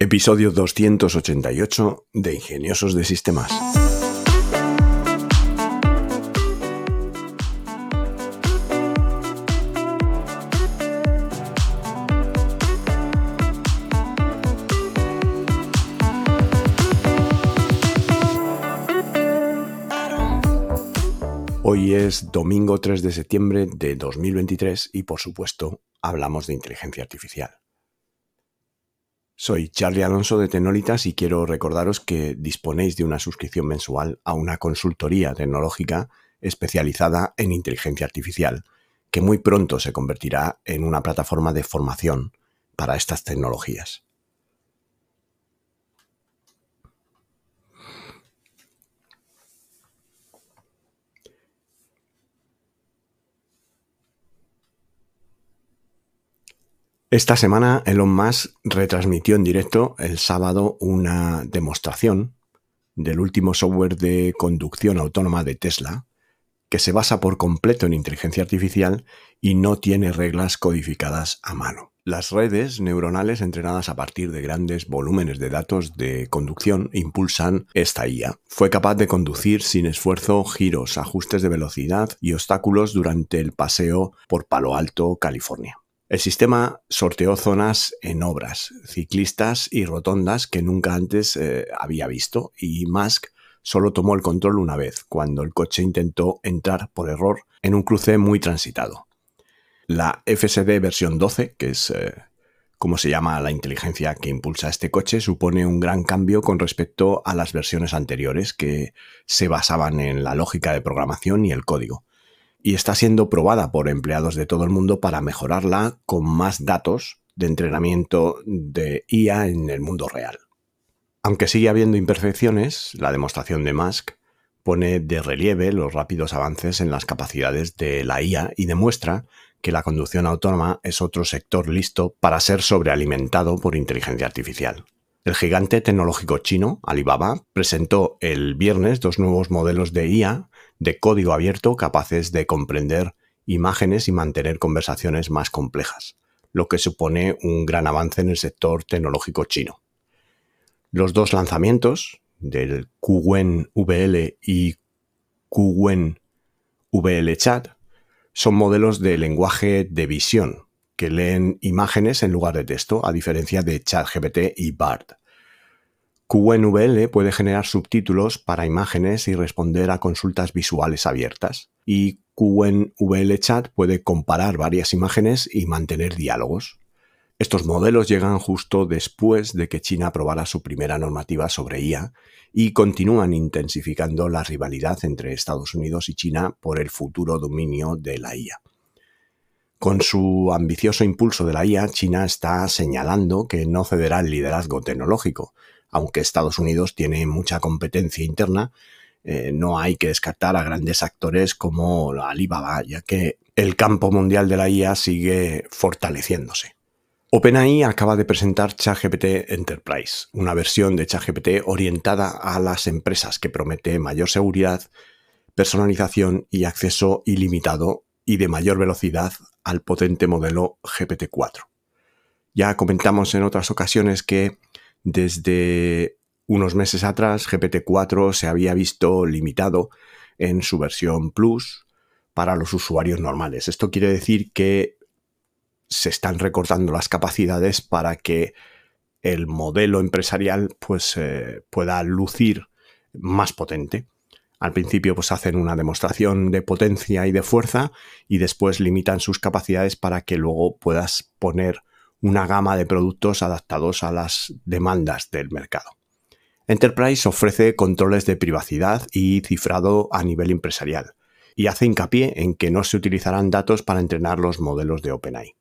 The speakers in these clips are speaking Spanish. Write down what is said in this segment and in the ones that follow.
Episodio 288 de Ingeniosos de Sistemas. Hoy es domingo 3 de septiembre de 2023 y por supuesto hablamos de inteligencia artificial. Soy Charlie Alonso de Tenolitas y quiero recordaros que disponéis de una suscripción mensual a una consultoría tecnológica especializada en inteligencia artificial, que muy pronto se convertirá en una plataforma de formación para estas tecnologías. Esta semana Elon Musk retransmitió en directo el sábado una demostración del último software de conducción autónoma de Tesla, que se basa por completo en inteligencia artificial y no tiene reglas codificadas a mano. Las redes neuronales entrenadas a partir de grandes volúmenes de datos de conducción impulsan esta IA. Fue capaz de conducir sin esfuerzo giros, ajustes de velocidad y obstáculos durante el paseo por Palo Alto, California. El sistema sorteó zonas en obras, ciclistas y rotondas que nunca antes eh, había visto y Musk solo tomó el control una vez, cuando el coche intentó entrar por error en un cruce muy transitado. La FSD versión 12, que es eh, como se llama la inteligencia que impulsa este coche, supone un gran cambio con respecto a las versiones anteriores que se basaban en la lógica de programación y el código y está siendo probada por empleados de todo el mundo para mejorarla con más datos de entrenamiento de IA en el mundo real. Aunque sigue habiendo imperfecciones, la demostración de Musk pone de relieve los rápidos avances en las capacidades de la IA y demuestra que la conducción autónoma es otro sector listo para ser sobrealimentado por inteligencia artificial. El gigante tecnológico chino, Alibaba, presentó el viernes dos nuevos modelos de IA de código abierto capaces de comprender imágenes y mantener conversaciones más complejas, lo que supone un gran avance en el sector tecnológico chino. Los dos lanzamientos del Qwen VL y Qwen VL Chat son modelos de lenguaje de visión que leen imágenes en lugar de texto, a diferencia de ChatGPT y BART. QNVL puede generar subtítulos para imágenes y responder a consultas visuales abiertas. Y QNVL Chat puede comparar varias imágenes y mantener diálogos. Estos modelos llegan justo después de que China aprobara su primera normativa sobre IA y continúan intensificando la rivalidad entre Estados Unidos y China por el futuro dominio de la IA. Con su ambicioso impulso de la IA, China está señalando que no cederá el liderazgo tecnológico, aunque Estados Unidos tiene mucha competencia interna, eh, no hay que descartar a grandes actores como Alibaba, ya que el campo mundial de la IA sigue fortaleciéndose. OpenAI acaba de presentar ChatGPT Enterprise, una versión de ChatGPT orientada a las empresas que promete mayor seguridad, personalización y acceso ilimitado y de mayor velocidad al potente modelo GPT-4. Ya comentamos en otras ocasiones que desde unos meses atrás, GPT-4 se había visto limitado en su versión Plus para los usuarios normales. Esto quiere decir que se están recortando las capacidades para que el modelo empresarial pues, eh, pueda lucir más potente. Al principio pues hacen una demostración de potencia y de fuerza y después limitan sus capacidades para que luego puedas poner una gama de productos adaptados a las demandas del mercado. Enterprise ofrece controles de privacidad y cifrado a nivel empresarial y hace hincapié en que no se utilizarán datos para entrenar los modelos de OpenAI.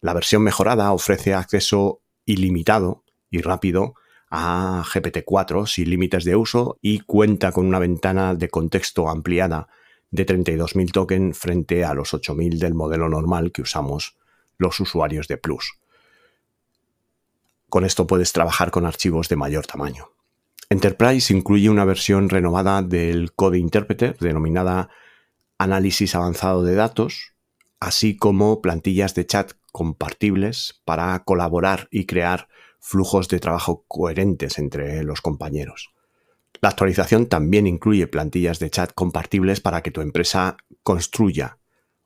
La versión mejorada ofrece acceso ilimitado y rápido a GPT-4 sin límites de uso y cuenta con una ventana de contexto ampliada de 32.000 tokens frente a los 8.000 del modelo normal que usamos los usuarios de Plus. Con esto puedes trabajar con archivos de mayor tamaño. Enterprise incluye una versión renovada del Code Interpreter denominada Análisis Avanzado de Datos, así como plantillas de chat compartibles para colaborar y crear flujos de trabajo coherentes entre los compañeros. La actualización también incluye plantillas de chat compartibles para que tu empresa construya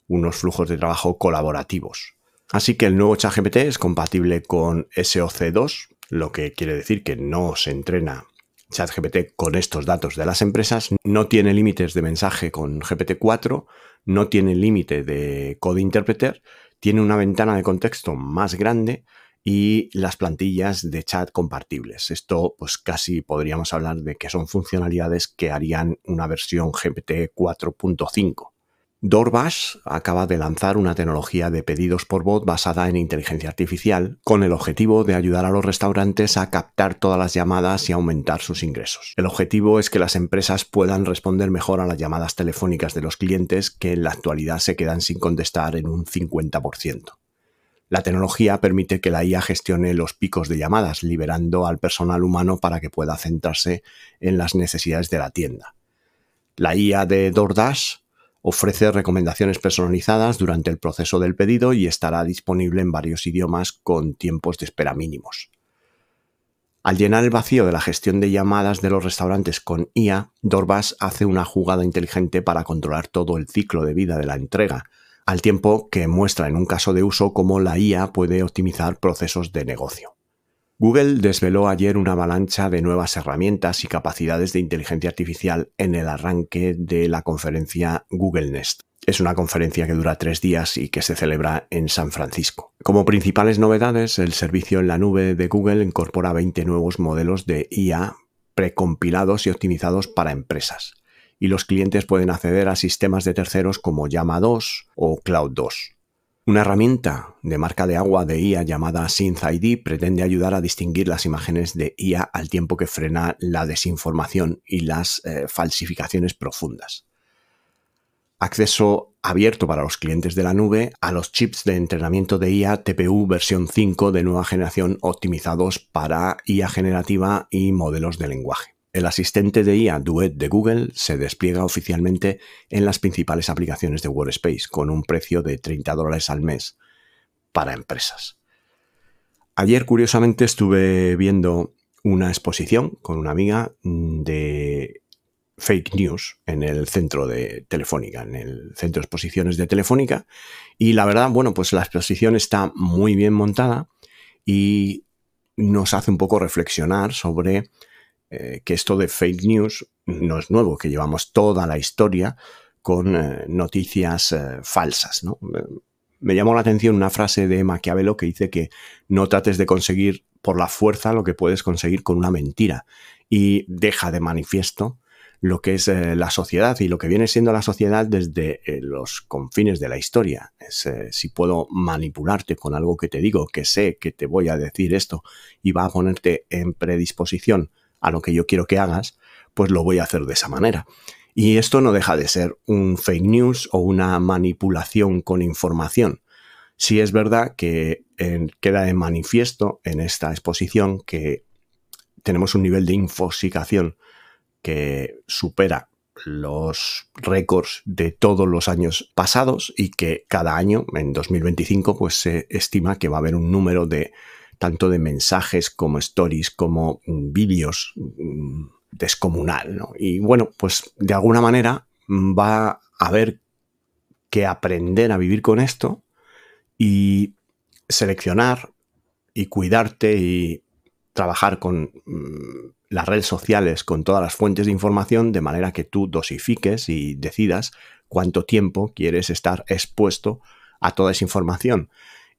unos flujos de trabajo colaborativos. Así que el nuevo ChatGPT es compatible con SOC2, lo que quiere decir que no se entrena ChatGPT con estos datos de las empresas, no tiene límites de mensaje con GPT-4, no tiene límite de Code Interpreter, tiene una ventana de contexto más grande y las plantillas de chat compartibles. Esto pues casi podríamos hablar de que son funcionalidades que harían una versión GPT 4.5. DoorDash acaba de lanzar una tecnología de pedidos por bot basada en inteligencia artificial con el objetivo de ayudar a los restaurantes a captar todas las llamadas y aumentar sus ingresos. El objetivo es que las empresas puedan responder mejor a las llamadas telefónicas de los clientes que en la actualidad se quedan sin contestar en un 50%. La tecnología permite que la IA gestione los picos de llamadas, liberando al personal humano para que pueda centrarse en las necesidades de la tienda. La IA de DoorDash Ofrece recomendaciones personalizadas durante el proceso del pedido y estará disponible en varios idiomas con tiempos de espera mínimos. Al llenar el vacío de la gestión de llamadas de los restaurantes con IA, Dorbas hace una jugada inteligente para controlar todo el ciclo de vida de la entrega, al tiempo que muestra en un caso de uso cómo la IA puede optimizar procesos de negocio. Google desveló ayer una avalancha de nuevas herramientas y capacidades de inteligencia artificial en el arranque de la conferencia Google Nest. Es una conferencia que dura tres días y que se celebra en San Francisco. Como principales novedades, el servicio en la nube de Google incorpora 20 nuevos modelos de IA precompilados y optimizados para empresas. Y los clientes pueden acceder a sistemas de terceros como Llama 2 o Cloud 2. Una herramienta de marca de agua de IA llamada SynthID pretende ayudar a distinguir las imágenes de IA al tiempo que frena la desinformación y las eh, falsificaciones profundas. Acceso abierto para los clientes de la nube a los chips de entrenamiento de IA TPU versión 5 de nueva generación optimizados para IA generativa y modelos de lenguaje. El asistente de IA Duet de Google se despliega oficialmente en las principales aplicaciones de Workspace con un precio de 30 dólares al mes para empresas. Ayer, curiosamente, estuve viendo una exposición con una amiga de fake news en el centro de Telefónica, en el centro de exposiciones de Telefónica. Y la verdad, bueno, pues la exposición está muy bien montada y nos hace un poco reflexionar sobre eh, que esto de fake news no es nuevo, que llevamos toda la historia con eh, noticias eh, falsas. Me llamó la atención una frase de Maquiavelo que dice que no trates de conseguir por la fuerza lo que puedes conseguir con una mentira y deja de manifiesto lo que es la sociedad y lo que viene siendo la sociedad desde los confines de la historia. Si puedo manipularte con algo que te digo, que sé que te voy a decir esto y va a ponerte en predisposición a lo que yo quiero que hagas, pues lo voy a hacer de esa manera. Y esto no deja de ser un fake news o una manipulación con información. Sí es verdad que queda de manifiesto en esta exposición que tenemos un nivel de infosicación que supera los récords de todos los años pasados y que cada año, en 2025, pues se estima que va a haber un número de tanto de mensajes como stories, como mm, vídeos mm, descomunal. Y bueno, pues de alguna manera mm, va a haber que aprender a vivir con esto y seleccionar y cuidarte y trabajar con las redes sociales, con todas las fuentes de información, de manera que tú dosifiques y decidas cuánto tiempo quieres estar expuesto a toda esa información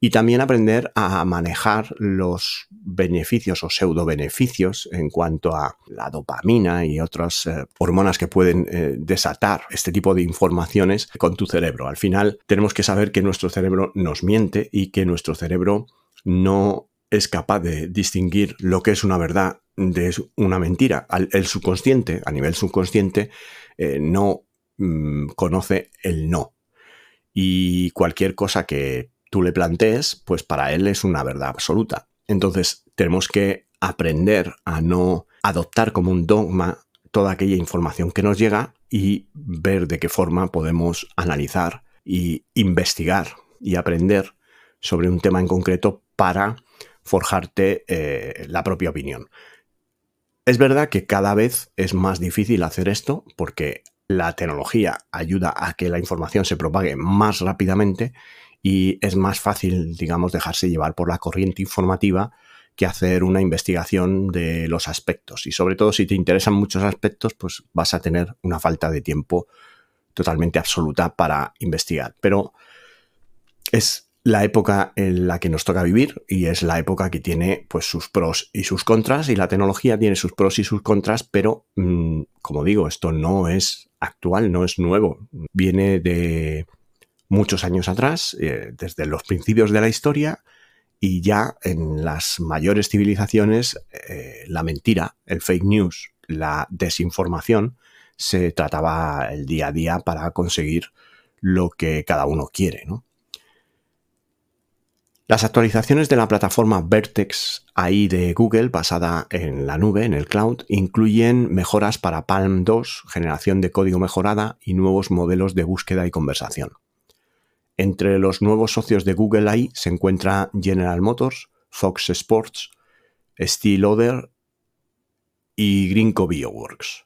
y también aprender a manejar los beneficios o pseudo beneficios en cuanto a la dopamina y otras eh, hormonas que pueden eh, desatar este tipo de informaciones con tu cerebro. Al final tenemos que saber que nuestro cerebro nos miente y que nuestro cerebro no es capaz de distinguir lo que es una verdad de una mentira. El subconsciente, a nivel subconsciente, eh, no mm, conoce el no. Y cualquier cosa que tú le plantees, pues para él es una verdad absoluta. Entonces tenemos que aprender a no adoptar como un dogma toda aquella información que nos llega y ver de qué forma podemos analizar y investigar y aprender sobre un tema en concreto para forjarte eh, la propia opinión. Es verdad que cada vez es más difícil hacer esto porque la tecnología ayuda a que la información se propague más rápidamente y es más fácil, digamos, dejarse llevar por la corriente informativa que hacer una investigación de los aspectos. Y sobre todo si te interesan muchos aspectos, pues vas a tener una falta de tiempo totalmente absoluta para investigar. Pero es la época en la que nos toca vivir y es la época que tiene pues sus pros y sus contras y la tecnología tiene sus pros y sus contras, pero mm, como digo, esto no es actual, no es nuevo, viene de muchos años atrás, eh, desde los principios de la historia y ya en las mayores civilizaciones eh, la mentira, el fake news, la desinformación se trataba el día a día para conseguir lo que cada uno quiere. Las actualizaciones de la plataforma Vertex AI de Google, basada en la nube, en el cloud, incluyen mejoras para Palm 2, generación de código mejorada y nuevos modelos de búsqueda y conversación. Entre los nuevos socios de Google AI se encuentra General Motors, Fox Sports, Steel Other y Grinco Bioworks.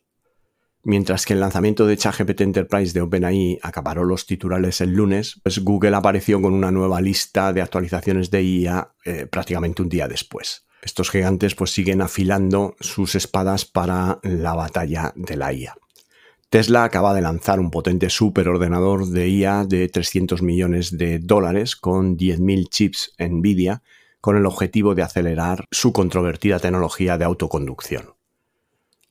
Mientras que el lanzamiento de ChatGPT Enterprise de OpenAI acaparó los titulares el lunes, pues Google apareció con una nueva lista de actualizaciones de IA eh, prácticamente un día después. Estos gigantes pues siguen afilando sus espadas para la batalla de la IA. Tesla acaba de lanzar un potente superordenador de IA de 300 millones de dólares con 10.000 chips NVIDIA con el objetivo de acelerar su controvertida tecnología de autoconducción.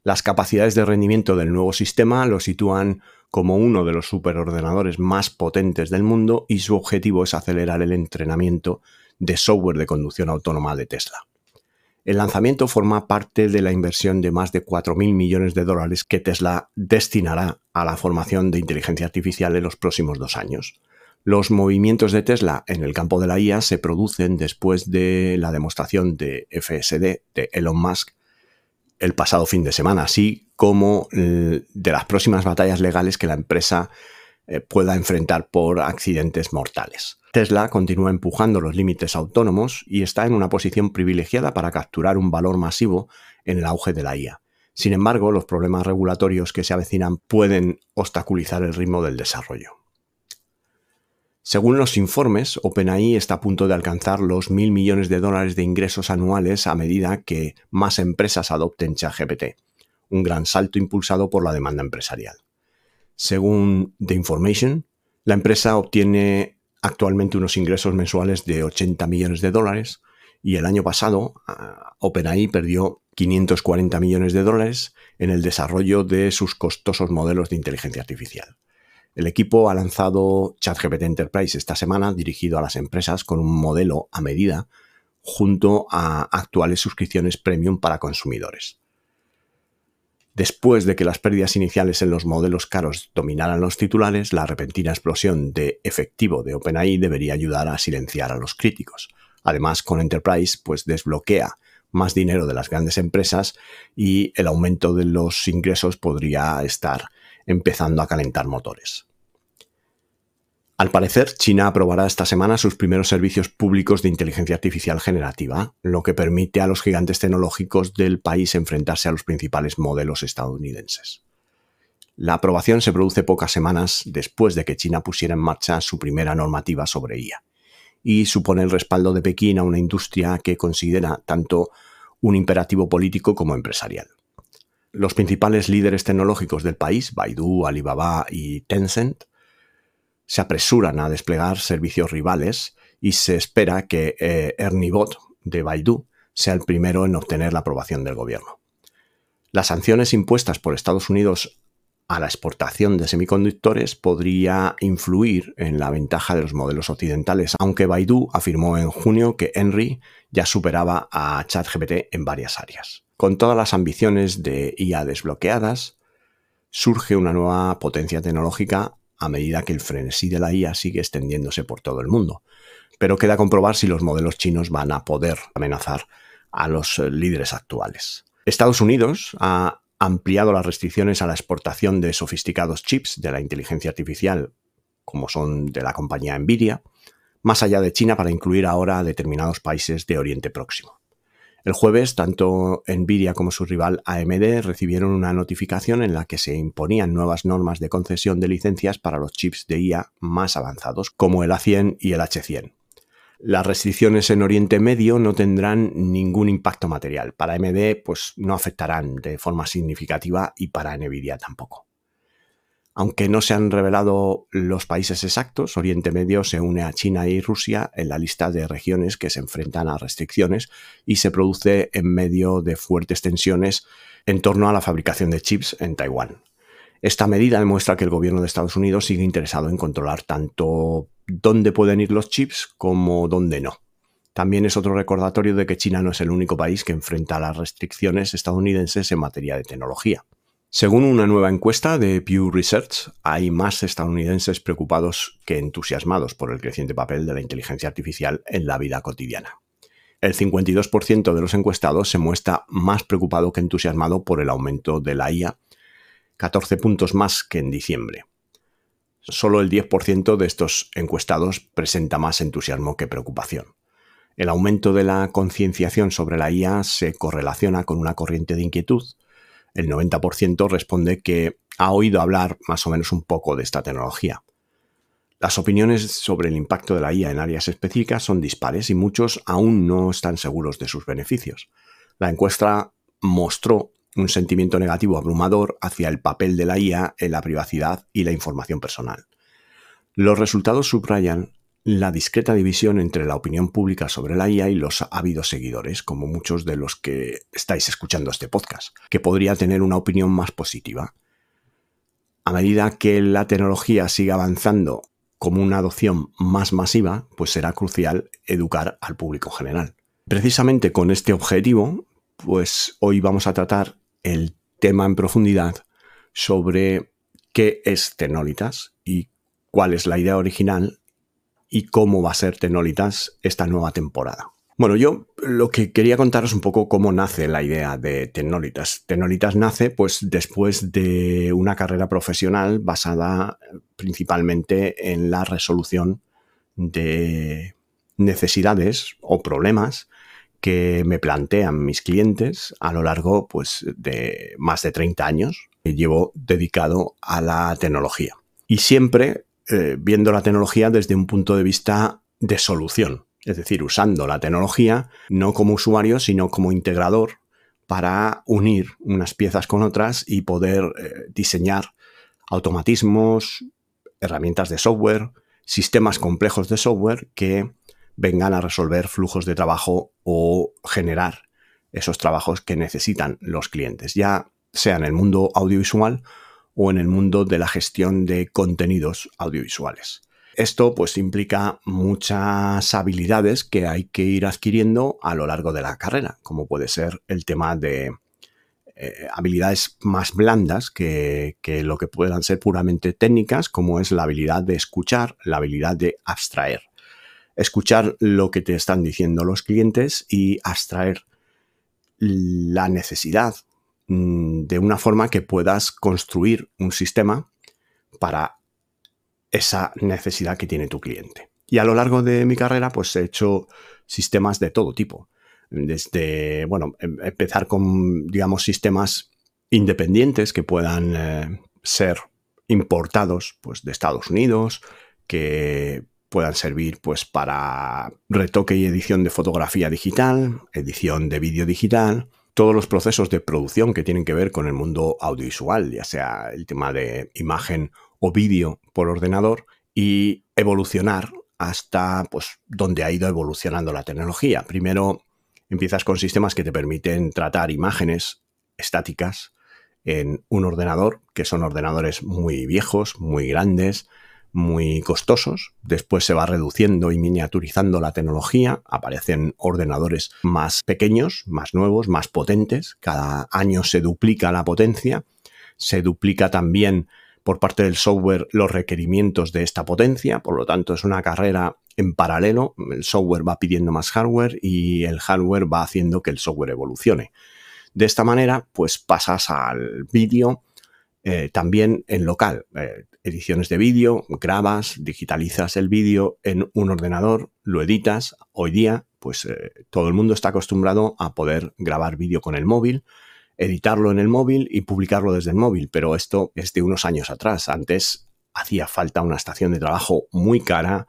Las capacidades de rendimiento del nuevo sistema lo sitúan como uno de los superordenadores más potentes del mundo y su objetivo es acelerar el entrenamiento de software de conducción autónoma de Tesla. El lanzamiento forma parte de la inversión de más de 4.000 millones de dólares que Tesla destinará a la formación de inteligencia artificial en los próximos dos años. Los movimientos de Tesla en el campo de la IA se producen después de la demostración de FSD de Elon Musk el pasado fin de semana, así como de las próximas batallas legales que la empresa eh, pueda enfrentar por accidentes mortales. Tesla continúa empujando los límites autónomos y está en una posición privilegiada para capturar un valor masivo en el auge de la IA. Sin embargo, los problemas regulatorios que se avecinan pueden obstaculizar el ritmo del desarrollo. Según los informes, OpenAI está a punto de alcanzar los mil millones de dólares de ingresos anuales a medida que más empresas adopten ChatGPT, un gran salto impulsado por la demanda empresarial. Según The Information, la empresa obtiene actualmente unos ingresos mensuales de 80 millones de dólares y el año pasado ah, OpenAI perdió 540 millones de dólares en el desarrollo de sus costosos modelos de inteligencia artificial. El equipo ha lanzado ChatGPT Enterprise esta semana dirigido a las empresas con un modelo a medida junto a actuales suscripciones premium para consumidores. Después de que las pérdidas iniciales en los modelos caros dominaran los titulares, la repentina explosión de efectivo de OpenAI debería ayudar a silenciar a los críticos. Además, con Enterprise, pues desbloquea más dinero de las grandes empresas y el aumento de los ingresos podría estar empezando a calentar motores. Al parecer, China aprobará esta semana sus primeros servicios públicos de inteligencia artificial generativa, lo que permite a los gigantes tecnológicos del país enfrentarse a los principales modelos estadounidenses. La aprobación se produce pocas semanas después de que China pusiera en marcha su primera normativa sobre IA y supone el respaldo de Pekín a una industria que considera tanto un imperativo político como empresarial. Los principales líderes tecnológicos del país, Baidu, Alibaba y Tencent, se apresuran a desplegar servicios rivales y se espera que eh, Ernibot de Baidu sea el primero en obtener la aprobación del gobierno. Las sanciones impuestas por Estados Unidos a la exportación de semiconductores podría influir en la ventaja de los modelos occidentales, aunque Baidu afirmó en junio que Henry ya superaba a ChatGPT en varias áreas. Con todas las ambiciones de IA desbloqueadas, surge una nueva potencia tecnológica a medida que el frenesí de la IA sigue extendiéndose por todo el mundo. Pero queda comprobar si los modelos chinos van a poder amenazar a los eh, líderes actuales. Estados Unidos ha ampliado las restricciones a la exportación de sofisticados chips de la inteligencia artificial, como son de la compañía Nvidia, más allá de China para incluir ahora a determinados países de Oriente Próximo. El jueves, tanto Nvidia como su rival AMD recibieron una notificación en la que se imponían nuevas normas de concesión de licencias para los chips de IA más avanzados, como el A100 y el H100. Las restricciones en Oriente Medio no tendrán ningún impacto material. Para AMD, pues no afectarán de forma significativa y para Nvidia tampoco. Aunque no se han revelado los países exactos, Oriente Medio se une a China y Rusia en la lista de regiones que se enfrentan a restricciones y se produce en medio de fuertes tensiones en torno a la fabricación de chips en Taiwán. Esta medida demuestra que el gobierno de Estados Unidos sigue interesado en controlar tanto dónde pueden ir los chips como dónde no. También es otro recordatorio de que China no es el único país que enfrenta las restricciones estadounidenses en materia de tecnología. Según una nueva encuesta de Pew Research, hay más estadounidenses preocupados que entusiasmados por el creciente papel de la inteligencia artificial en la vida cotidiana. El 52% de los encuestados se muestra más preocupado que entusiasmado por el aumento de la IA, 14 puntos más que en diciembre. Solo el 10% de estos encuestados presenta más entusiasmo que preocupación. El aumento de la concienciación sobre la IA se correlaciona con una corriente de inquietud el 90% responde que ha oído hablar más o menos un poco de esta tecnología. Las opiniones sobre el impacto de la IA en áreas específicas son dispares y muchos aún no están seguros de sus beneficios. La encuesta mostró un sentimiento negativo abrumador hacia el papel de la IA en la privacidad y la información personal. Los resultados subrayan la discreta división entre la opinión pública sobre la IA y los ávidos seguidores, como muchos de los que estáis escuchando este podcast, que podría tener una opinión más positiva. A medida que la tecnología siga avanzando como una adopción más masiva, pues será crucial educar al público general. Precisamente con este objetivo, pues hoy vamos a tratar el tema en profundidad sobre qué es Tenolitas y cuál es la idea original y cómo va a ser Tenolitas esta nueva temporada. Bueno, yo lo que quería contaros un poco cómo nace la idea de Tenolitas. Tenolitas nace pues después de una carrera profesional basada principalmente en la resolución de necesidades o problemas que me plantean mis clientes a lo largo pues de más de 30 años que llevo dedicado a la tecnología. Y siempre eh, viendo la tecnología desde un punto de vista de solución, es decir, usando la tecnología no como usuario, sino como integrador para unir unas piezas con otras y poder eh, diseñar automatismos, herramientas de software, sistemas complejos de software que vengan a resolver flujos de trabajo o generar esos trabajos que necesitan los clientes, ya sea en el mundo audiovisual o en el mundo de la gestión de contenidos audiovisuales. Esto pues implica muchas habilidades que hay que ir adquiriendo a lo largo de la carrera, como puede ser el tema de eh, habilidades más blandas que, que, lo que puedan ser puramente técnicas, como es la habilidad de escuchar, la habilidad de abstraer. Escuchar lo que te están diciendo los clientes y abstraer la necesidad de una forma que puedas construir un sistema para esa necesidad que tiene tu cliente. Y a lo largo de mi carrera, pues he hecho sistemas de todo tipo. Desde, bueno, em, empezar con, digamos, sistemas independientes que puedan eh, ser importados pues, de Estados Unidos, que puedan servir pues, para retoque y edición de fotografía digital, edición de vídeo digital, todos los procesos de producción que tienen que ver con el mundo audiovisual, ya sea el tema de imagen o vídeo por ordenador, y evolucionar hasta pues, donde ha ido evolucionando la tecnología. Primero empiezas con sistemas que te permiten tratar imágenes estáticas en un ordenador, que son ordenadores muy viejos, muy grandes, muy costosos. Después se va reduciendo y miniaturizando la tecnología. Aparecen ordenadores más pequeños, más nuevos, más potentes. Cada año se duplica la potencia. Se duplica también por parte del software los requerimientos de esta potencia. Por lo tanto, es una carrera en paralelo. El software va pidiendo más hardware y el hardware va haciendo que el software evolucione. De esta manera, pues pasas al vídeo eh, también en local. Eh, ediciones de vídeo, grabas, digitalizas el vídeo en un ordenador, lo editas. Hoy día, pues eh, todo el mundo está acostumbrado a poder grabar vídeo con el móvil, editarlo en el móvil y publicarlo desde el móvil, pero esto es de unos años atrás. Antes hacía falta una estación de trabajo muy cara,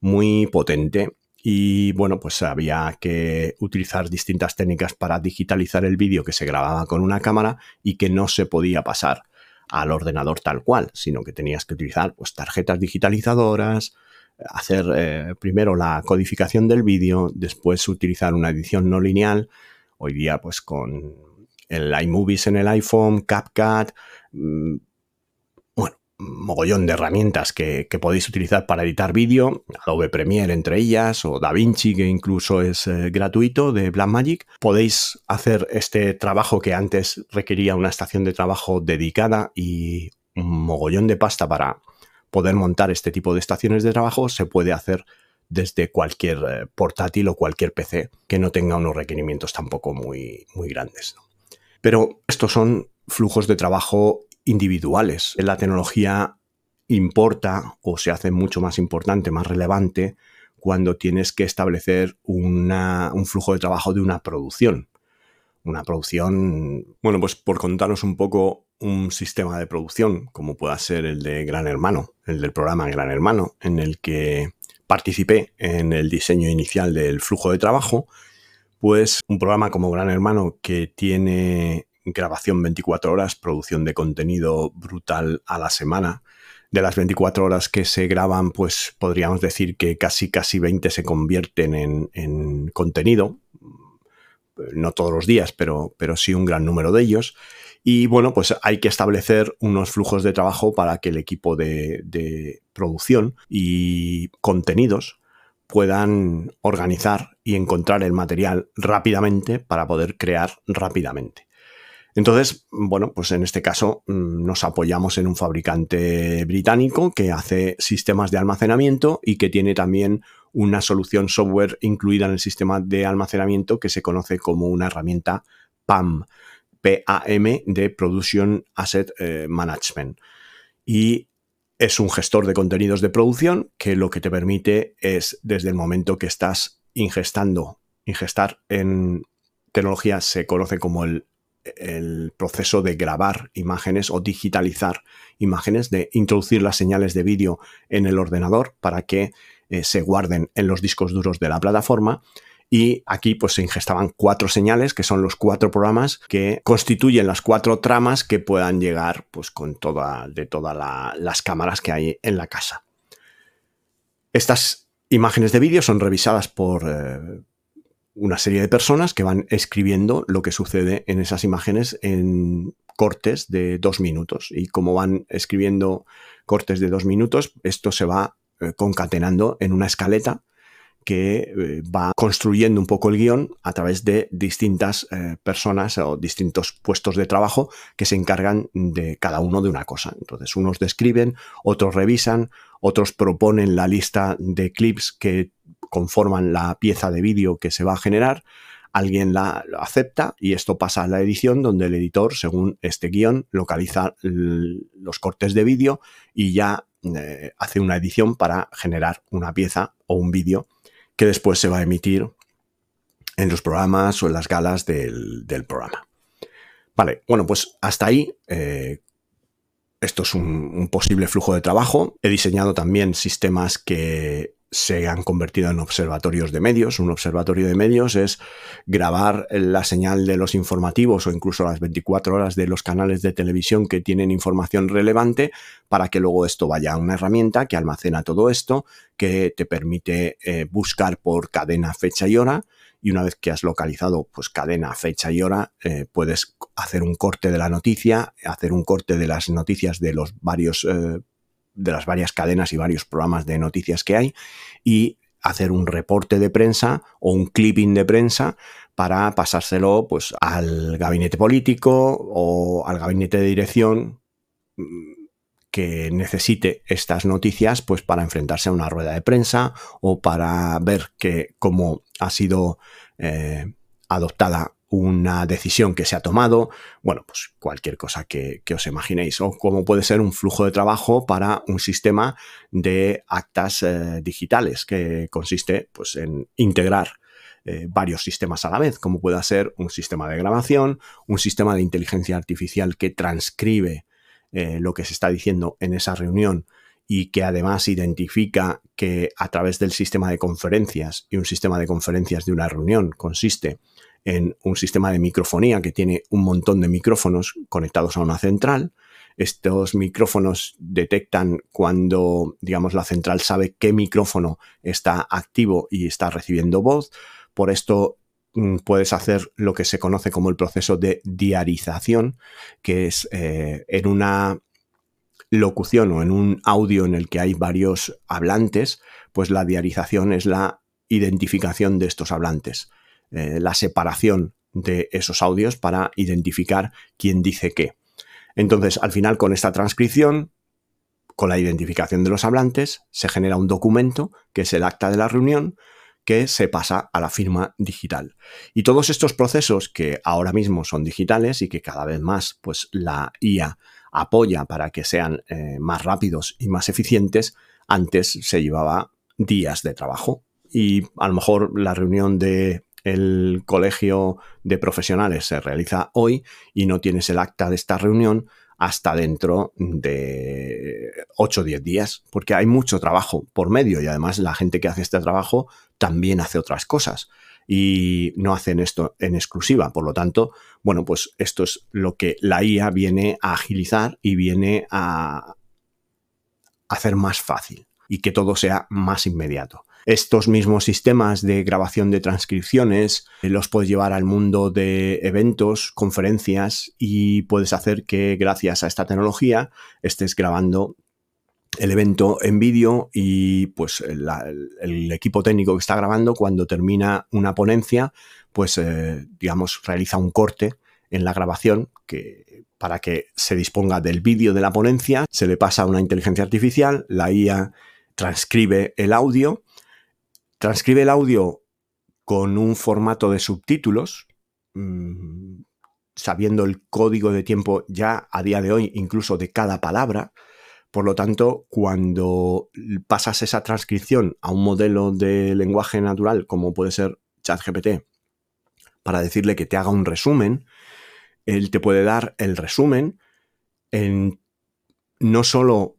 muy potente y bueno, pues había que utilizar distintas técnicas para digitalizar el vídeo que se grababa con una cámara y que no se podía pasar al ordenador tal cual, sino que tenías que utilizar pues, tarjetas digitalizadoras, hacer eh, primero la codificación del vídeo, después utilizar una edición no lineal. Hoy día, pues con el iMovies en el iPhone, CapCut, mm, mogollón de herramientas que, podéis utilizar para editar vídeo, Adobe Premiere entre ellas, o DaVinci, que incluso es eh, gratuito, de Blackmagic. Podéis hacer este trabajo que antes requería una estación de trabajo dedicada y un mogollón de pasta para poder montar este tipo de estaciones de trabajo, se puede hacer desde cualquier eh, portátil o cualquier PC que no tenga unos requerimientos tampoco muy, muy grandes. Pero estos son flujos de trabajo individuales. La tecnología importa o se hace mucho más importante, más relevante, cuando tienes que establecer un flujo de trabajo de una producción. Una producción, bueno, pues por contaros un poco un sistema de producción, como pueda ser el de Gran Hermano, el del programa Gran Hermano, en el que participé en el diseño inicial del flujo de trabajo, pues un programa como Gran Hermano que tiene grabación 24 horas, producción de contenido brutal a la semana. De las 24 horas que se graban, pues podríamos decir que casi, casi 20 se convierten en, contenido. No todos los días, pero, pero sí un gran número de ellos. Y bueno, pues hay que establecer unos flujos de trabajo para que el equipo de, de producción y contenidos puedan organizar y encontrar el material rápidamente para poder crear rápidamente. Entonces, bueno, pues en este caso mm, nos apoyamos en un fabricante británico que hace sistemas de almacenamiento y que tiene también una solución software incluida en el sistema de almacenamiento que se conoce como una herramienta PAM, PAM de Production Asset eh, Management. Y es un gestor de contenidos de producción que lo que te permite es, desde el momento que estás ingestando, ingestar en tecnología se conoce como el el proceso de grabar imágenes o digitalizar imágenes, de introducir las señales de vídeo en el ordenador para que eh, se guarden en los discos duros de la plataforma. Y aquí pues se ingestaban cuatro señales, que son los cuatro programas que constituyen las cuatro tramas que puedan llegar pues con toda, de todas las cámaras que hay en la casa. Estas imágenes de vídeo son revisadas por, eh, una serie de personas que van escribiendo lo que sucede en esas imágenes en cortes de dos minutos. Y como van escribiendo cortes de dos minutos, esto se va eh, concatenando en una escaleta que eh, va construyendo un poco el guion a través de distintas eh, personas o distintos puestos de trabajo que se encargan de cada uno de una cosa. Entonces, unos describen, otros revisan, otros proponen la lista de clips que conforman la pieza de vídeo que se va a generar, alguien la acepta y esto pasa a la edición donde el editor, según este guion, localiza los cortes de vídeo y ya eh, hace una edición para generar una pieza o un vídeo que después se va a emitir en los programas o en las galas del, programa. Vale, bueno, pues hasta ahí. Eh, esto es un, posible flujo de trabajo. He diseñado también sistemas que se han convertido en observatorios de medios. Un observatorio de medios es grabar la señal de los informativos o incluso las 24 horas de los canales de televisión que tienen información relevante para que luego esto vaya a una herramienta que almacena todo esto, que te permite eh, buscar por cadena, fecha y hora. Y una vez que has localizado pues cadena, fecha y hora, eh, puedes hacer un corte de la noticia, hacer un corte de las noticias de los varios eh, de las varias cadenas y varios programas de noticias que hay y hacer un reporte de prensa o un clipping de prensa para pasárselo pues al gabinete político o al gabinete de dirección mm, que necesite estas noticias pues para enfrentarse a una rueda de prensa o para ver que cómo ha sido eh, adoptada una decisión que se ha tomado, bueno, pues cualquier cosa que, os imaginéis, o como puede ser un flujo de trabajo para un sistema de actas eh, digitales que consiste pues, en integrar eh, varios sistemas a la vez, como pueda ser un sistema de grabación, un sistema de inteligencia artificial que transcribe eh, lo que se está diciendo en esa reunión y que además identifica que a través del sistema de conferencias y un sistema de conferencias de una reunión consiste en un sistema de microfonía que tiene un montón de micrófonos conectados a una central. Estos micrófonos detectan cuando, digamos, la central sabe qué micrófono está activo y está recibiendo voz. Por esto mm, puedes hacer lo que se conoce como el proceso de diarización, que es eh, en una locución o en un audio en el que hay varios hablantes, pues la diarización es la identificación de estos hablantes. Eh, la separación de esos audios para identificar quién dice qué. Entonces, al final, con esta transcripción, con la identificación de los hablantes, se genera un documento, que es el acta de la reunión, que se pasa a la firma digital. Y todos estos procesos que ahora mismo son digitales y que cada vez más pues, la IA apoya para que sean eh, más rápidos y más eficientes, antes se llevaba días de trabajo. Y a lo mejor la reunión de el colegio de profesionales se realiza hoy y no tienes el acta de esta reunión hasta dentro de 8 o 10 días, porque hay mucho trabajo por medio y además la gente que hace este trabajo también hace otras cosas y no hacen esto en exclusiva. Por lo tanto, bueno, pues esto es lo que la IA viene a agilizar y viene a hacer más fácil y que todo sea más inmediato. Estos mismos sistemas de grabación de transcripciones eh, los puedes llevar al mundo de eventos, conferencias y puedes hacer que gracias a esta tecnología estés grabando el evento en vídeo y pues el, equipo técnico que está grabando cuando termina una ponencia pues eh, digamos realiza un corte en la grabación que para que se disponga del vídeo de la ponencia se le pasa a una inteligencia artificial la IA transcribe el audio transcribe el audio con un formato de subtítulos, mm, sabiendo el código de tiempo ya a día de hoy incluso de cada palabra. Por lo tanto, cuando pasas esa transcripción a un modelo de lenguaje natural como puede ser ChatGPT, para decirle que te haga un resumen, él te puede dar el resumen en no solo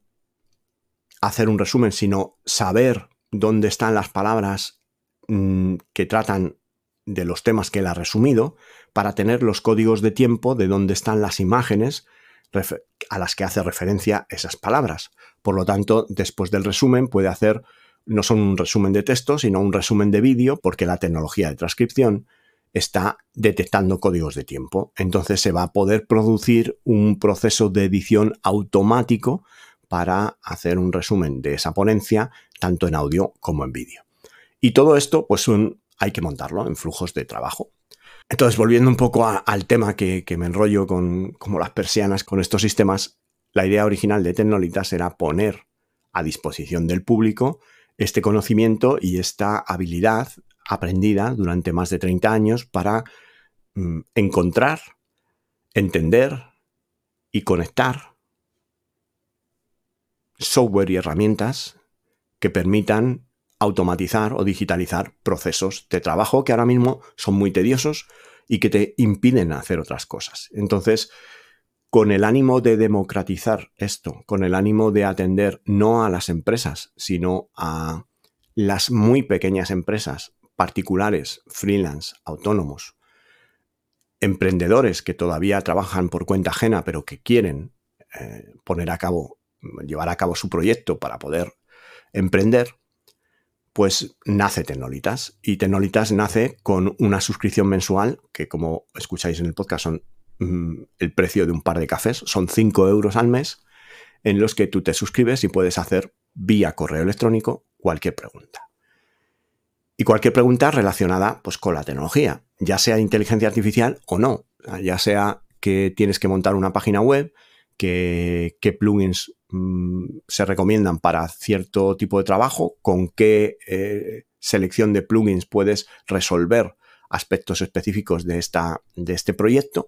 hacer un resumen, sino saber dónde están las palabras mm, que tratan de los temas que él ha resumido, para tener los códigos de tiempo de dónde están las imágenes a las que hace referencia esas palabras. Por lo tanto, después del resumen puede hacer no son un resumen de texto, sino un resumen de vídeo, porque la tecnología de transcripción está detectando códigos de tiempo. Entonces se va a poder producir un proceso de edición automático para hacer un resumen de esa ponencia, tanto en audio como en vídeo. Y todo esto, pues hay que montarlo en flujos de trabajo. Entonces, volviendo un poco al tema que, me enrollo con como las persianas con estos sistemas, la idea original de Tecnolitas era poner a disposición del público este conocimiento y esta habilidad aprendida durante más de 30 años para mm, encontrar, entender y conectar software y herramientas que permitan automatizar o digitalizar procesos de trabajo que ahora mismo son muy tediosos y que te impiden hacer otras cosas. Entonces, con el ánimo de democratizar esto, con el ánimo de atender no a las empresas, sino a las muy pequeñas empresas, particulares, freelance, autónomos, emprendedores que todavía trabajan por cuenta ajena, pero que quieren eh, poner a cabo llevar a cabo su proyecto para poder emprender, pues nace Tecnolitas. Y Tecnolitas nace con una suscripción mensual, que como escucháis en el podcast son mm, el precio de un par de cafés, son 5 euros al mes, en los que tú te suscribes y puedes hacer vía correo electrónico cualquier pregunta. Y cualquier pregunta relacionada pues, con la tecnología, ya sea inteligencia artificial o no, ya sea que tienes que montar una página web, que, qué plugins mm, se recomiendan para cierto tipo de trabajo, con qué eh, selección de plugins puedes resolver aspectos específicos de, esta, de este proyecto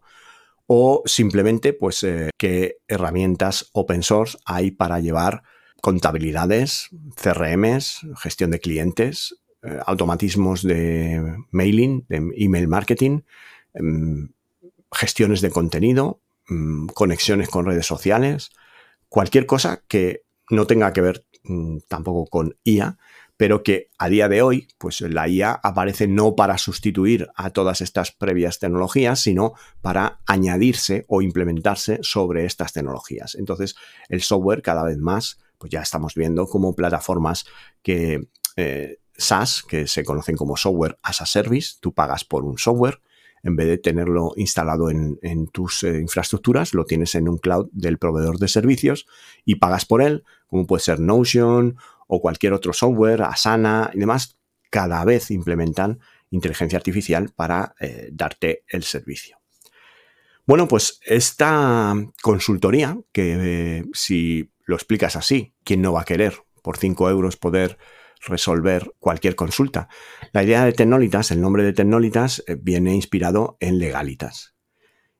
o simplemente pues eh, qué herramientas open source hay para llevar contabilidades, CRMs, gestión de clientes, eh, automatismos de mailing, de email marketing, em, gestiones de contenido, mm, conexiones con redes sociales, cualquier cosa que no tenga que ver mm, tampoco con IA, pero que a día de hoy, pues la IA aparece no para sustituir a todas estas previas tecnologías, sino para añadirse o implementarse sobre estas tecnologías. Entonces, el software cada vez más, pues ya estamos viendo como plataformas que eh, SaaS, que se conocen como software as a service, tú pagas por un software, en vez de tenerlo instalado en, tus eh, infraestructuras, lo tienes en un cloud del proveedor de servicios y pagas por él, como puede ser Notion o cualquier otro software, Asana y demás, cada vez implementan inteligencia artificial para eh, darte el servicio. Bueno, pues esta consultoría, que eh, si lo explicas así, ¿quién no va a querer por 5 euros poder resolver cualquier consulta? La idea de Tecnolitas, el nombre de Tecnolitas, eh, viene inspirado en Legalitas.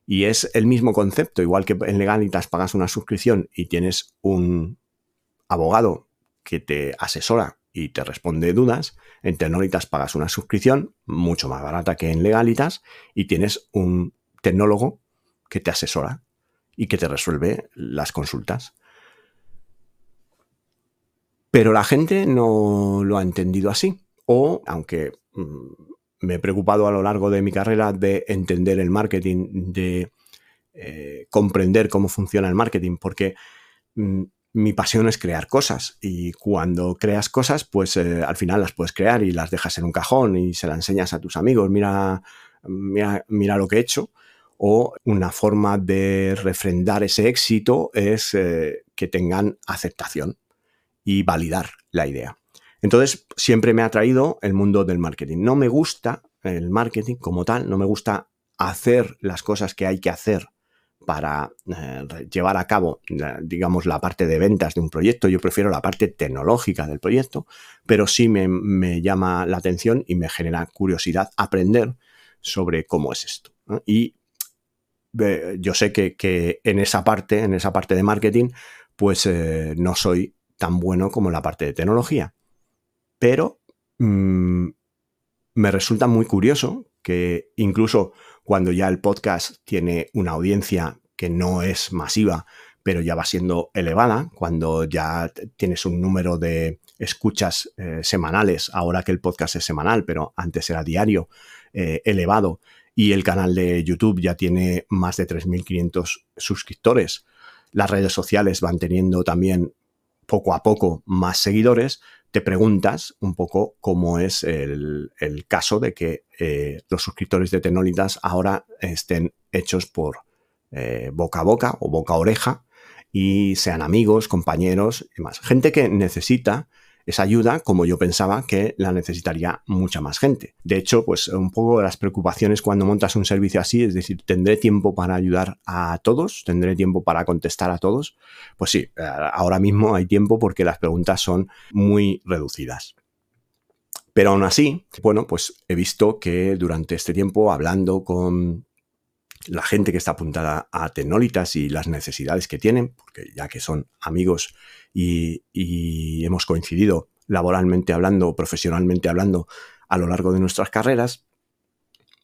Y es el mismo concepto, igual que en Legalitas pagas una suscripción y tienes un abogado que te asesora y te responde dudas. En Tecnolitas pagas una suscripción mucho más barata que en Legalitas y tienes un tecnólogo que te asesora y que te resuelve las consultas. Pero la gente no lo ha entendido así. O, aunque mm, me he preocupado a lo largo de mi carrera de entender el marketing, de eh, comprender cómo funciona el marketing, porque mm, mi pasión es crear cosas y cuando creas cosas, pues eh, al final las puedes crear y las dejas en un cajón y se las enseñas a tus amigos, mira, mira, lo que he hecho. O una forma de refrendar ese éxito es eh, que tengan aceptación y validar la idea. Entonces, siempre me ha atraído el mundo del marketing. No me gusta el marketing como tal, no me gusta hacer las cosas que hay que hacer para eh, llevar a cabo, digamos, la parte de ventas de un proyecto. Yo prefiero la parte tecnológica del proyecto, pero sí me, llama la atención y me genera curiosidad aprender sobre cómo es esto. Y eh, yo sé que, en esa parte, en esa parte de marketing, pues eh, no soy tan bueno como la parte de tecnología. Pero mm, me resulta muy curioso que incluso cuando ya el podcast tiene una audiencia que no es masiva, pero ya va siendo elevada, cuando ya tienes un número de escuchas eh, semanales, ahora que el podcast es semanal, pero antes era diario, eh, elevado, y el canal de YouTube ya tiene más de 3.500 suscriptores. Las redes sociales van teniendo también poco a poco más seguidores, te preguntas un poco cómo es el, caso de que eh, los suscriptores de Tenolitas ahora estén hechos por eh, boca a boca o boca a oreja y sean amigos, compañeros y más. Gente que necesita esa ayuda como yo pensaba que la necesitaría mucha más gente. De hecho, pues un poco de las preocupaciones cuando montas un servicio así, es decir, ¿tendré tiempo para ayudar a todos? ¿Tendré tiempo para contestar a todos? Pues sí, eh, ahora mismo hay tiempo porque las preguntas son muy reducidas. Pero aún así, bueno, pues he visto que durante este tiempo, hablando con la gente que está apuntada a Tecnolitas y las necesidades que tienen, porque ya que son amigos y, hemos coincidido laboralmente hablando, profesionalmente hablando a lo largo de nuestras carreras,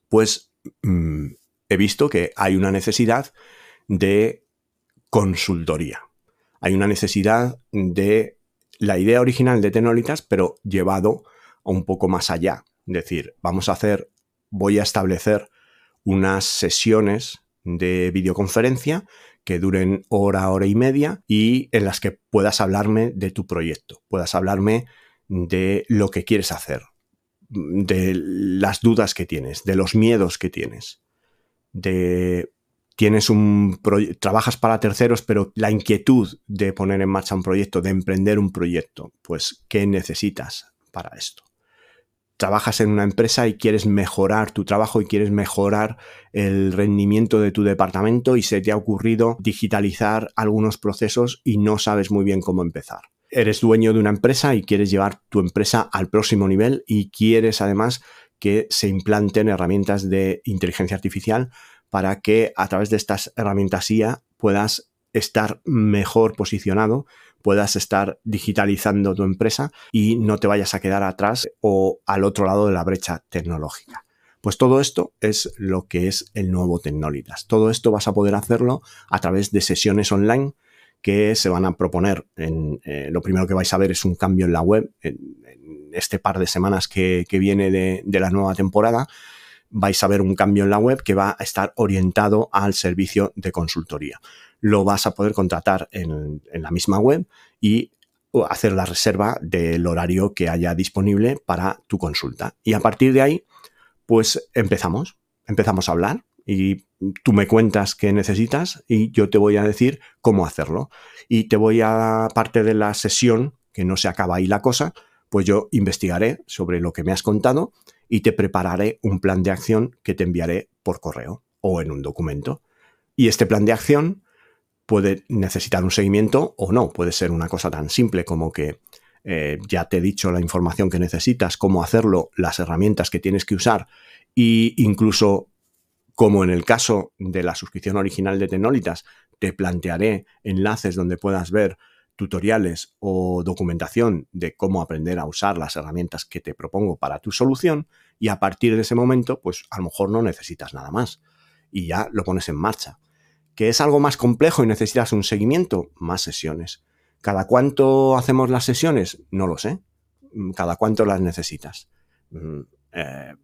pues mm, he visto que hay una necesidad de consultoría. Hay una necesidad de la idea original de Tecnolitas, pero llevado un poco más allá. Es decir, vamos a hacer, voy a establecer unas sesiones de videoconferencia que duren hora, hora y media y en las que puedas hablarme de tu proyecto, puedas hablarme de lo que quieres hacer, de las dudas que tienes, de los miedos que tienes, de tienes un trabajas para terceros, pero la inquietud de poner en marcha un proyecto, de emprender un proyecto, pues ¿qué necesitas para esto? Trabajas en una empresa y quieres mejorar tu trabajo y quieres mejorar el rendimiento de tu departamento y se te ha ocurrido digitalizar algunos procesos y no sabes muy bien cómo empezar. Eres dueño de una empresa y quieres llevar tu empresa al próximo nivel y quieres además que se implanten herramientas de inteligencia artificial para que a través de estas herramientas IA puedas estar mejor posicionado, puedas estar digitalizando tu empresa y no te vayas a quedar atrás o al otro lado de la brecha tecnológica. Pues todo esto es lo que es el nuevo Tecnolitas. Todo esto vas a poder hacerlo a través de sesiones online que se van a proponer. En, eh, lo primero que vais a ver es un cambio en la web en, este par de semanas que, viene de, de la nueva temporada vais a ver un cambio en la web que va a estar orientado al servicio de consultoría. Lo vas a poder contratar en, la misma web y hacer la reserva del horario que haya disponible para tu consulta. Y a partir de ahí, pues empezamos, empezamos a hablar y tú me cuentas qué necesitas y yo te voy a decir cómo hacerlo. Y te voy a, parte de la sesión, que no se acaba ahí la cosa, pues yo investigaré sobre lo que me has contado y te prepararé un plan de acción que te enviaré por correo o en un documento. Y este plan de acción puede necesitar un seguimiento o no. Puede ser una cosa tan simple como que eh, ya te he dicho la información que necesitas, cómo hacerlo, las herramientas que tienes que usar e incluso como en el caso de la suscripción original de Tenolitas, te plantearé enlaces donde puedas ver tutoriales o documentación de cómo aprender a usar las herramientas que te propongo para tu solución y a partir de ese momento, pues a lo mejor no necesitas nada más y ya lo pones en marcha. ¿Que es algo más complejo y necesitas un seguimiento? Más sesiones. ¿Cada cuánto hacemos las sesiones? No lo sé. ¿Cada cuánto las necesitas? Mm, eh,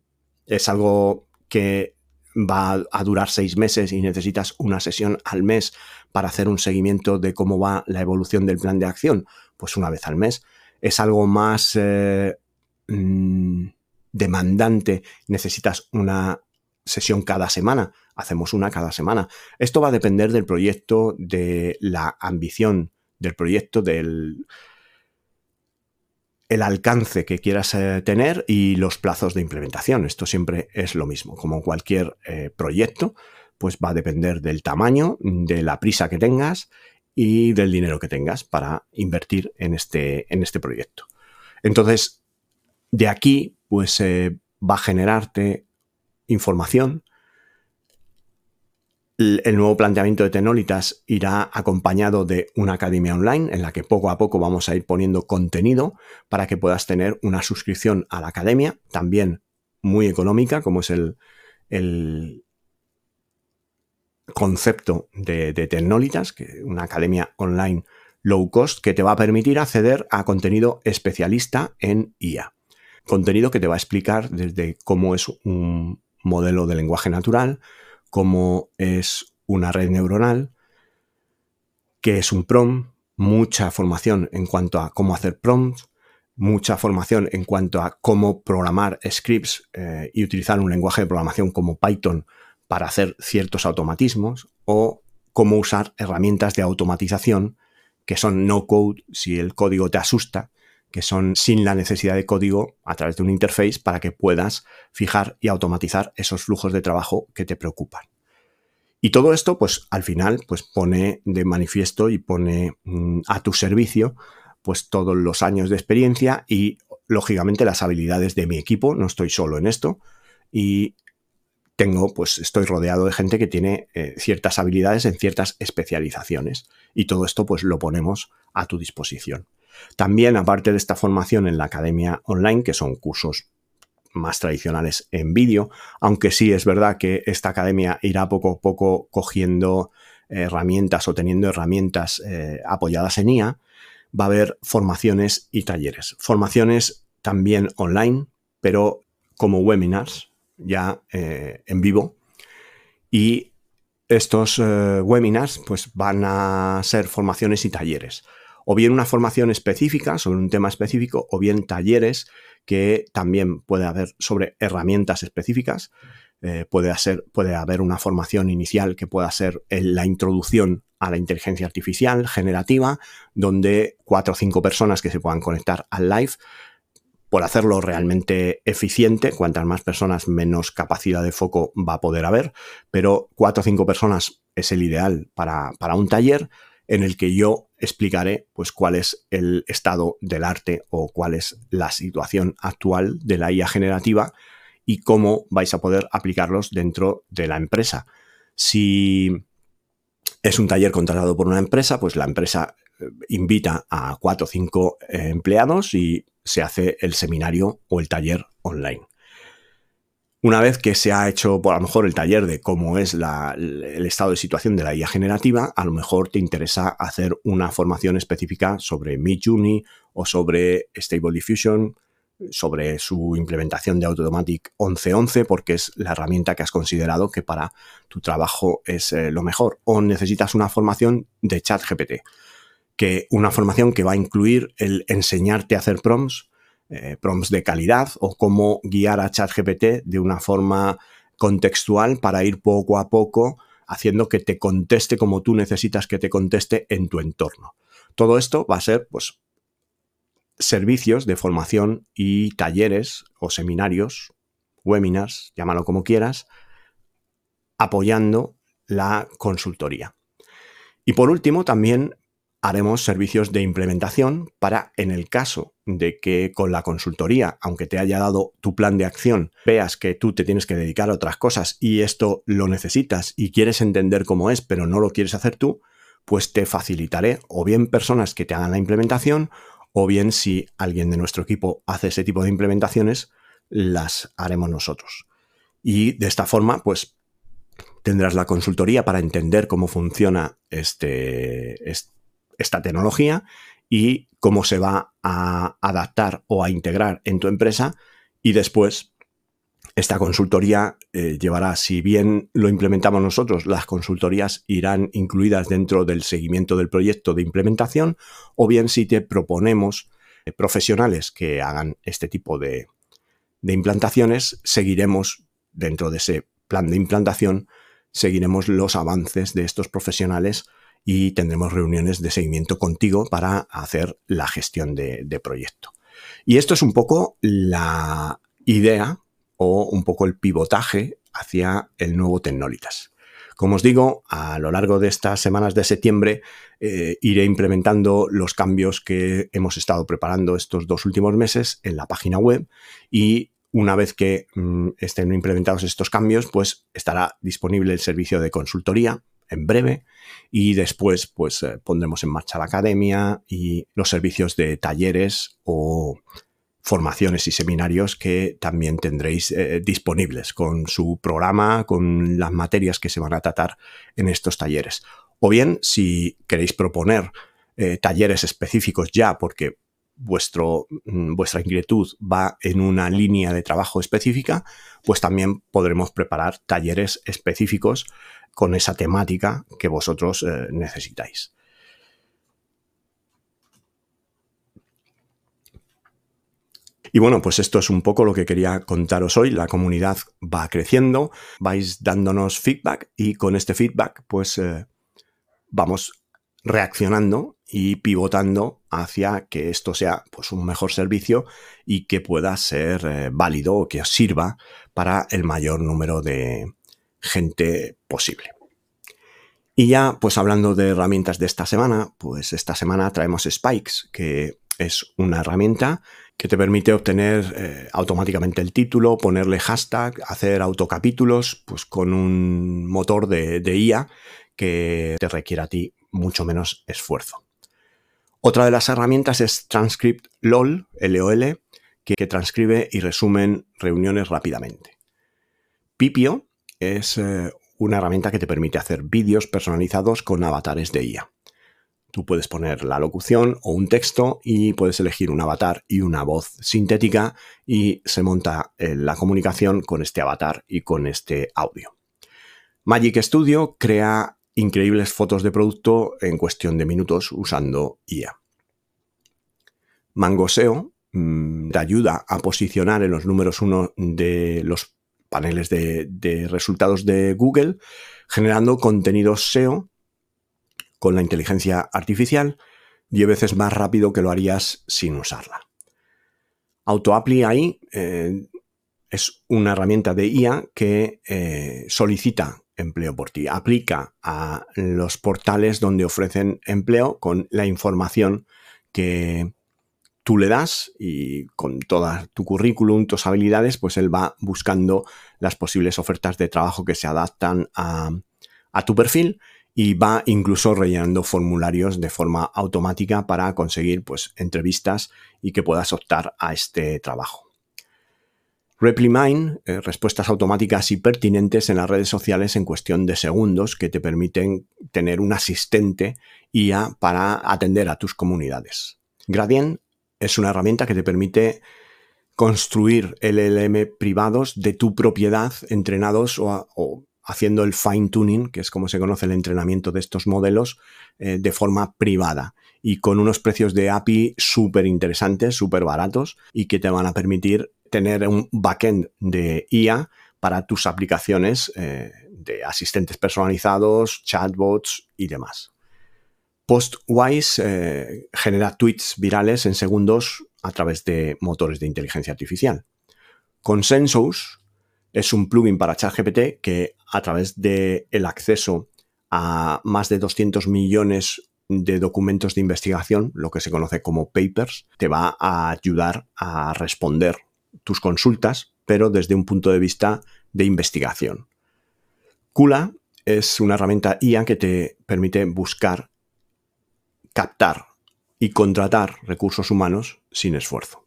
es algo que va a durar seis meses y necesitas una sesión al mes para hacer un seguimiento de cómo va la evolución del plan de acción, pues una vez al mes. Es algo más eh, mm, demandante, necesitas una sesión cada semana, hacemos una cada semana. Esto va a depender del proyecto, de la ambición del proyecto, del, el alcance que quieras eh, tener y los plazos de implementación. Esto siempre es lo mismo. Como cualquier eh, proyecto, pues va a depender del tamaño, de la prisa que tengas y del dinero que tengas para invertir en este, en este proyecto. Entonces, de aquí, pues eh, va a generarte información el nuevo planteamiento de Tenolitas irá acompañado de una academia online en la que poco a poco vamos a ir poniendo contenido para que puedas tener una suscripción a la academia, también muy económica, como es el, concepto de, de Tecnolitas, que una academia online low cost que te va a permitir acceder a contenido especialista en IA. Contenido que te va a explicar desde cómo es un modelo de lenguaje natural, cómo es una red neuronal, qué es un prompt, mucha formación en cuanto a cómo hacer prompts, mucha formación en cuanto a cómo programar scripts eh, y utilizar un lenguaje de programación como Python para hacer ciertos automatismos o cómo usar herramientas de automatización que son no code si el código te asusta, que son sin la necesidad de código a través de un interface para que puedas fijar y automatizar esos flujos de trabajo que te preocupan. Y todo esto, pues al final, pues pone de manifiesto y pone mm, a tu servicio, pues todos los años de experiencia y lógicamente las habilidades de mi equipo. No estoy solo en esto y tengo, pues estoy rodeado de gente que tiene eh, ciertas habilidades en ciertas especializaciones y todo esto, pues lo ponemos a tu disposición. También, aparte de esta formación en la academia online, que son cursos más tradicionales en vídeo, aunque sí es verdad que esta academia irá poco a poco cogiendo herramientas o teniendo herramientas eh, apoyadas en IA, va a haber formaciones y talleres. Formaciones también online, pero como webinars, ya eh, en vivo. Y estos eh, webinars pues, van a ser formaciones y talleres o bien una formación específica sobre un tema específico, o bien talleres que también puede haber sobre herramientas específicas. Eh, puede, puede haber una formación inicial que pueda ser la introducción a la inteligencia artificial generativa, donde cuatro o cinco personas que se puedan conectar al live por hacerlo realmente eficiente, cuantas más personas, menos capacidad de foco va a poder haber, pero cuatro o cinco personas es el ideal para, para un taller en el que yo explicaré pues cuál es el estado del arte o cuál es la situación actual de la IA generativa y cómo vais a poder aplicarlos dentro de la empresa. Si es un taller contratado por una empresa, pues la empresa eh, invita a cuatro o cinco eh, empleados y se hace el seminario o el taller online. Una vez que se ha hecho, por a lo mejor, el taller de cómo es el estado de situación de la IA generativa, a lo mejor te interesa hacer una formación específica sobre Midjourney o sobre Stable Diffusion, sobre su implementación de Automatic 1111, porque es la herramienta que has considerado que para tu trabajo es eh, lo mejor. O necesitas una formación de ChatGPT, que una formación que va a incluir el enseñarte a hacer prompts eh, prompts de calidad o cómo guiar a ChatGPT de una forma contextual para ir poco a poco haciendo que te conteste como tú necesitas que te conteste en tu entorno. Todo esto va a ser, pues, servicios de formación y talleres o seminarios, webinars, llámalo como quieras, apoyando la consultoría. Y por último, también haremos servicios de implementación para, en el caso de que con la consultoría, aunque te haya dado tu plan de acción, veas que tú te tienes que dedicar a otras cosas y esto lo necesitas y quieres entender cómo es, pero no lo quieres hacer tú, pues te facilitaré o bien personas que te hagan la implementación o bien si alguien de nuestro equipo hace ese tipo de implementaciones, las haremos nosotros. Y de esta forma, pues tendrás la consultoría para entender cómo funciona este, este esta tecnología y cómo se va a adaptar o a integrar en tu empresa y después esta consultoría eh, llevará, si bien lo implementamos nosotros, las consultorías irán incluidas dentro del seguimiento del proyecto de implementación, o bien si te proponemos eh, profesionales que hagan este tipo de, de implantaciones, seguiremos dentro de ese plan de implantación, seguiremos los avances de estos profesionales y tendremos reuniones de seguimiento contigo para hacer la gestión de, proyecto. Y esto es un poco la idea o un poco el pivotaje hacia el nuevo Tecnolitas. Como os digo, a lo largo de estas semanas de septiembre eh, iré implementando los cambios que hemos estado preparando estos dos últimos meses en la página web y una vez que mm, estén implementados estos cambios, pues estará disponible el servicio de consultoría en breve y después pues eh, pondremos en marcha la academia y los servicios de talleres o formaciones y seminarios que también tendréis eh, disponibles con su programa, con las materias que se van a tratar en estos talleres. O bien, si queréis proponer eh, talleres específicos ya, porque vuestro, mm, vuestra inquietud va en una línea de trabajo específica, pues también podremos preparar talleres específicos con esa temática que vosotros eh, necesitáis. Y bueno, pues esto es un poco lo que quería contaros hoy. La comunidad va creciendo, vais dándonos feedback y con este feedback pues eh, vamos reaccionando y pivotando hacia que esto sea pues, un mejor servicio y que pueda ser eh, válido o que sirva para el mayor número de, gente posible. Y ya, pues hablando de herramientas de esta semana, pues esta semana traemos Spikes, que es una herramienta que te permite obtener eh, automáticamente el título, ponerle hashtag, hacer autocapítulos, pues con un motor de, de IA que te requiere a ti mucho menos esfuerzo. Otra de las herramientas es Transcript LOL, LOL, que, que transcribe y resumen reuniones rápidamente. Pipio es eh, una herramienta que te permite hacer vídeos personalizados con avatares de IA. Tú puedes poner la locución o un texto y puedes elegir un avatar y una voz sintética y se monta eh, la comunicación con este avatar y con este audio. Magic Studio crea increíbles fotos de producto en cuestión de minutos usando IA. Mangoseo mm, te ayuda a posicionar en los números uno de los paneles de, resultados de Google, generando contenidos SEO con la inteligencia artificial 10 veces más rápido que lo harías sin usarla. AutoApply ahí eh, es una herramienta de IA que eh, solicita empleo por ti, aplica a los portales donde ofrecen empleo con la información que tú le das y con toda tu currículum, tus habilidades, pues él va buscando las posibles ofertas de trabajo que se adaptan a, tu perfil y va incluso rellenando formularios de forma automática para conseguir pues, entrevistas y que puedas optar a este trabajo. RepliMine, eh, respuestas automáticas y pertinentes en las redes sociales en cuestión de segundos que te permiten tener un asistente IA para atender a tus comunidades. Gradient es una herramienta que te permite construir LLM privados de tu propiedad entrenados o, haciendo el fine tuning, que es como se conoce el entrenamiento de estos modelos, eh, de forma privada y con unos precios de API súper interesantes, súper baratos y que te van a permitir tener un backend de IA para tus aplicaciones eh, de asistentes personalizados, chatbots y demás. Postwise eh, genera tweets virales en segundos a través de motores de inteligencia artificial. Consensus es un plugin para ChatGPT que a través del el acceso a más de 200 millones de documentos de investigación, lo que se conoce como papers, te va a ayudar a responder tus consultas, pero desde un punto de vista de investigación. Kula es una herramienta IA que te permite buscar, captar y contratar recursos humanos sin esfuerzo.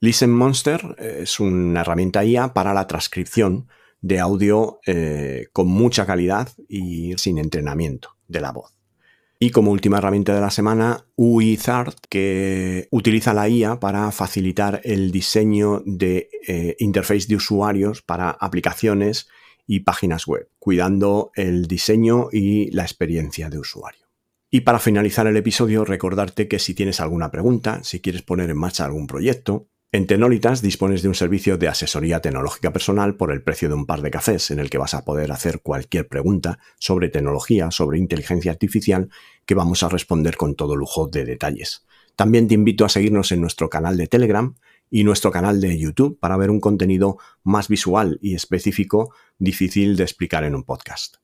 Listen Monster es una herramienta IA para la transcripción de audio eh, con mucha calidad y sin entrenamiento de la voz. Y como última herramienta de la semana, UiZard, que utiliza la IA para facilitar el diseño de eh, interface de usuarios para aplicaciones y páginas web, cuidando el diseño y la experiencia de usuario. Y para finalizar el episodio, recordarte que si tienes alguna pregunta, si quieres poner en marcha algún proyecto, en Tenolitas dispones de un servicio de asesoría tecnológica personal por el precio de un par de cafés en el que vas a poder hacer cualquier pregunta sobre tecnología, sobre inteligencia artificial, que vamos a responder con todo lujo de detalles. También te invito a seguirnos en nuestro canal de Telegram y nuestro canal de YouTube para ver un contenido más visual y específico difícil de explicar en un podcast.